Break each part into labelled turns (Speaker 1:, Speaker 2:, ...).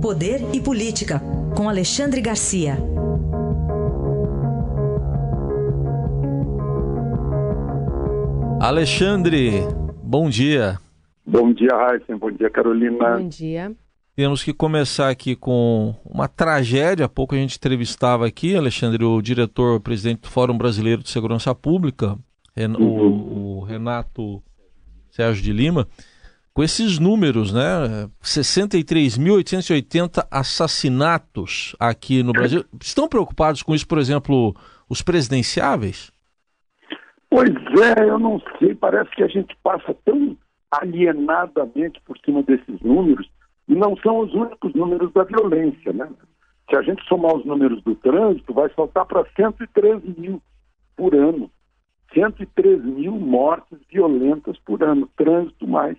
Speaker 1: Poder e Política, com Alexandre Garcia.
Speaker 2: Alexandre, bom dia.
Speaker 3: Bom dia, Raíssa. Bom dia, Carolina.
Speaker 4: Bom dia.
Speaker 2: Temos que começar aqui com uma tragédia. Há pouco a gente entrevistava aqui, Alexandre, o diretor-presidente do Fórum Brasileiro de Segurança Pública, uhum. o, Renato Sérgio de Lima, com esses números, né? 63.880 assassinatos aqui no Brasil. Estão preocupados com isso, por exemplo, os presidenciáveis?
Speaker 3: Pois é, eu não sei. Parece que a gente passa tão alienadamente por cima desses números e não são os únicos números da violência, né? Se a gente somar os números do trânsito, vai saltar para 113 mil por ano. 103 mil mortes violentas por ano. Trânsito mais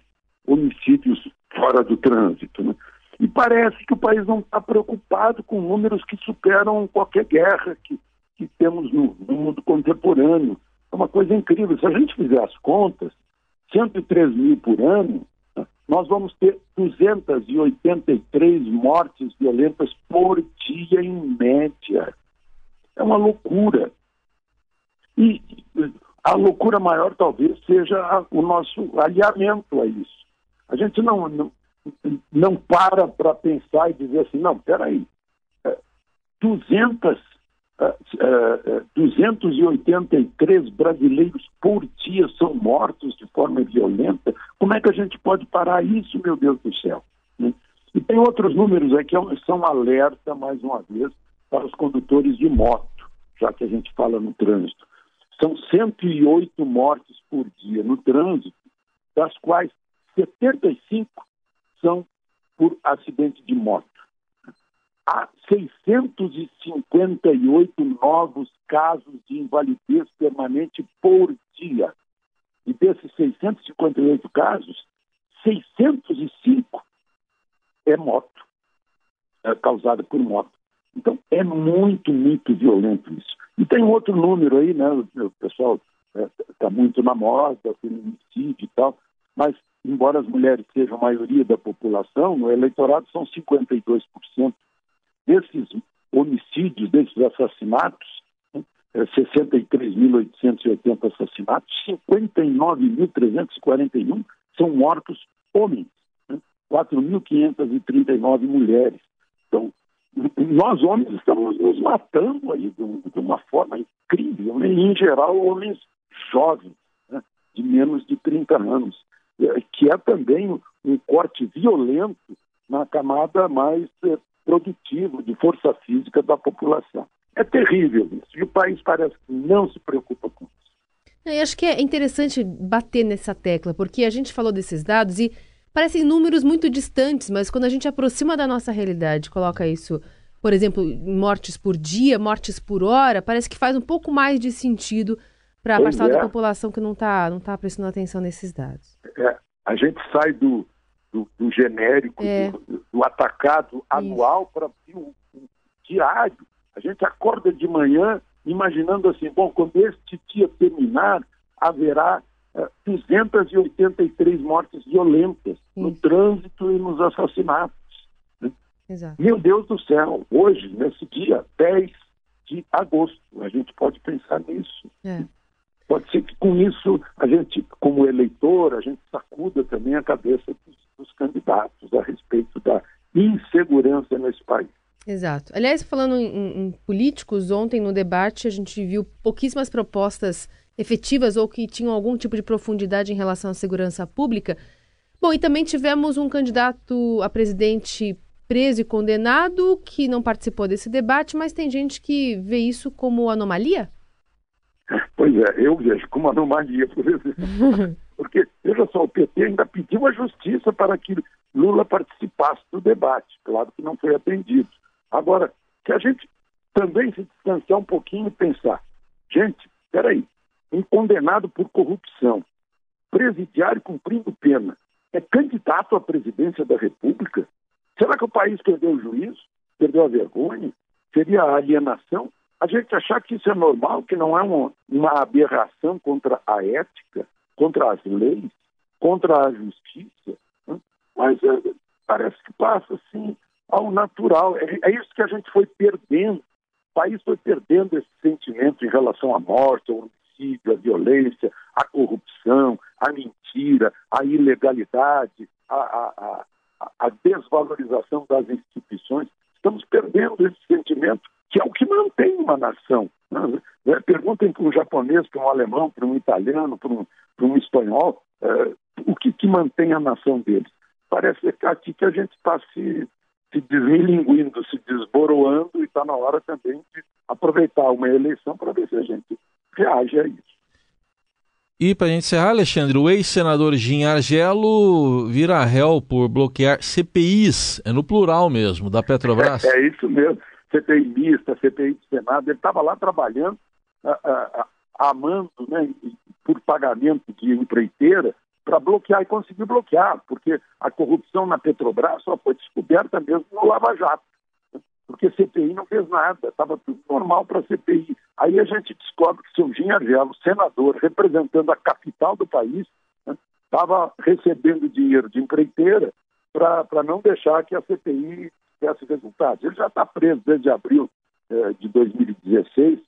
Speaker 3: homicídios fora do trânsito. Né? E parece que o país não está preocupado com números que superam qualquer guerra que, que temos no, no, mundo contemporâneo. É uma coisa incrível. Se a gente fizer as contas, 103 mil por ano, né, nós vamos ter 283 mortes violentas por dia, em média. É uma loucura. E a loucura maior talvez seja o nosso alinhamento a isso. A gente não, não, não para para pensar e dizer assim, não, peraí, 200, 283 brasileiros por dia são mortos de forma violenta. Como é que a gente pode parar isso, meu Deus do céu? Né? E tem outros números aqui que são alerta, mais uma vez, para os condutores de moto, já que a gente fala no trânsito. São 108 mortes por dia no trânsito, das quais 75 são por acidente de moto. Há 658 novos casos de invalidez permanente por dia. E desses 658 casos, 605 é moto, é causada por moto. Então, é muito, muito violento isso. E tem outro número aí, né? O pessoal está é, muito na moda, feminicídio e tal, mas embora as mulheres sejam a maioria da população, no eleitorado são 52%. Desses homicídios, desses assassinatos, né, 63.880 é, assassinatos, 59.341 são mortos homens, né? 4.539 mulheres. Então, nós homens estamos nos matando aí de, uma forma incrível, né? em geral, homens jovens, né? de menos de 30 anos. Que é também um corte violento na camada mais é, produtiva, de força física da população. É terrível isso, e o país parece que não se preocupa com isso.
Speaker 4: Eu acho que é interessante bater nessa tecla, porque a gente falou desses dados e parecem números muito distantes, mas quando a gente aproxima da nossa realidade, coloca isso, por exemplo, mortes por dia, mortes por hora, parece que faz um pouco mais de sentido para a parcela é. da população que não está não tá prestando atenção nesses dados.
Speaker 3: É, a gente sai do, do, do genérico, é. do, do, atacado anual para o diário. A gente acorda de manhã imaginando assim, bom, quando este dia terminar, haverá uh, eh, 283 mortes violentas Isso. no trânsito e nos assassinatos. Né? Meu Deus do céu, hoje, nesse dia 10 de agosto, a gente pode pensar nisso. É. Pode ser que com isso a gente, como eleitor, a gente sacuda também a cabeça dos, dos candidatos a respeito da insegurança nesse país.
Speaker 4: Exato. Aliás, falando em, em, políticos, ontem no debate a gente viu pouquíssimas propostas efetivas ou que tinham algum tipo de profundidade em relação à segurança pública. Bom, e também tivemos um candidato a presidente preso e condenado que não participou desse debate, mas tem gente que vê isso como anomalia?
Speaker 3: Pois é, eu vejo como anomalia, por exemplo. Porque, veja só, o PT ainda pediu a justiça para que Lula participasse do debate. Claro que não foi atendido. Agora, que a gente também se distanciar um pouquinho e pensar, gente, peraí, um condenado por corrupção, presidiário cumprindo pena, é candidato à presidência da República? Será que o país perdeu o juízo? Perdeu a vergonha? Seria a alienação? A gente achar que isso é normal, que não é uma, uma aberração contra a ética, contra as leis, contra a justiça, né? mas é, parece que passa assim ao natural. É, é isso que a gente foi perdendo. O país foi perdendo esse sentimento em relação à morte, ao homicídio, à violência, à corrupção, à mentira, à ilegalidade, à, à, à, à desvalorização das instituições. Estamos perdendo esse sentimento que é o que mantém uma nação. Né? É, perguntem para um japonês, para um alemão, para um italiano, para um, para um espanhol, é, o que, que mantém a nação deles. Parece que aqui que a gente está se, se deslinguindo, se desboroando e está na hora também de aproveitar uma eleição para ver se a gente reage a isso.
Speaker 2: E para a gente encerrar, Alexandre, o ex-senador Gin Argelo vira réu por bloquear CPIs, é no plural mesmo, da Petrobras.
Speaker 3: É, é isso mesmo. CPI mista, CPI do Senado, ele estava lá trabalhando, a, a, a, amando, né, por pagamento de empreiteira, para bloquear e conseguir bloquear, porque a corrupção na Petrobras só foi descoberta mesmo no Lava Jato. Porque a CPI não fez nada, estava tudo normal para a CPI. Aí a gente descobre que seu Gin Argelo, senador, representando a capital do país, estava né, recebendo dinheiro de empreiteira para não deixar que a CPI tivesse resultados. Ele já está preso desde abril eh, de 2016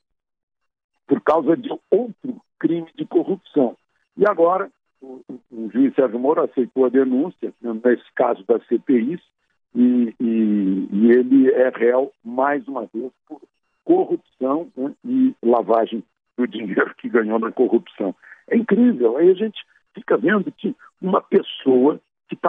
Speaker 3: por causa de outro crime de corrupção. E agora o, o juiz Sérgio Moro aceitou a denúncia né, nesse caso das CPIs e, e, e, ele é réu mais uma vez por corrupção né, e lavagem do dinheiro que ganhou na corrupção. É incrível. Aí a gente fica vendo que uma pessoa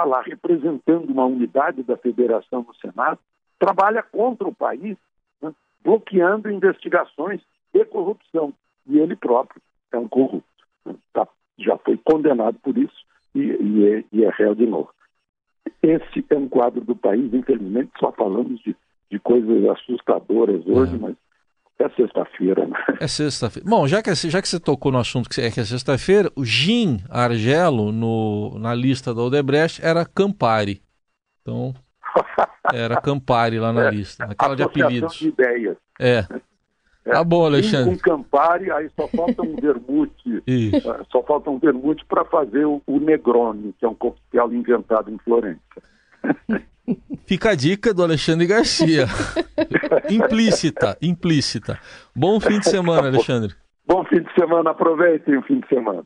Speaker 3: está lá representando uma unidade da federação no Senado, trabalha contra o país, né, bloqueando investigações de corrupção. E ele próprio é um corrupto. Né, tá, já foi condenado por isso e, e, é, e, é, réu de novo. Esse é um quadro do país, infelizmente, só falamos de, de coisas assustadoras hoje, é. mas é sexta-feira, né?
Speaker 2: É sexta-feira. Bom, já que, já que você tocou no assunto que é, que é sexta-feira, o Jim Argelo, no, na lista da Odebrecht, era Campari. Então, era Campari lá na é, lista, naquela de apelidos.
Speaker 3: de ideias.
Speaker 2: É. É, tá bom, Alexandre.
Speaker 3: Com Campari, aí só falta um vermute, uh, só falta um vermute para fazer o, o Negroni, que é um coquetel inventado em Florença.
Speaker 2: Fica a dica do Alexandre Garcia. implícita, implícita. Bom fim de semana, Alexandre.
Speaker 3: Bom fim de semana, aproveitem o fim de semana.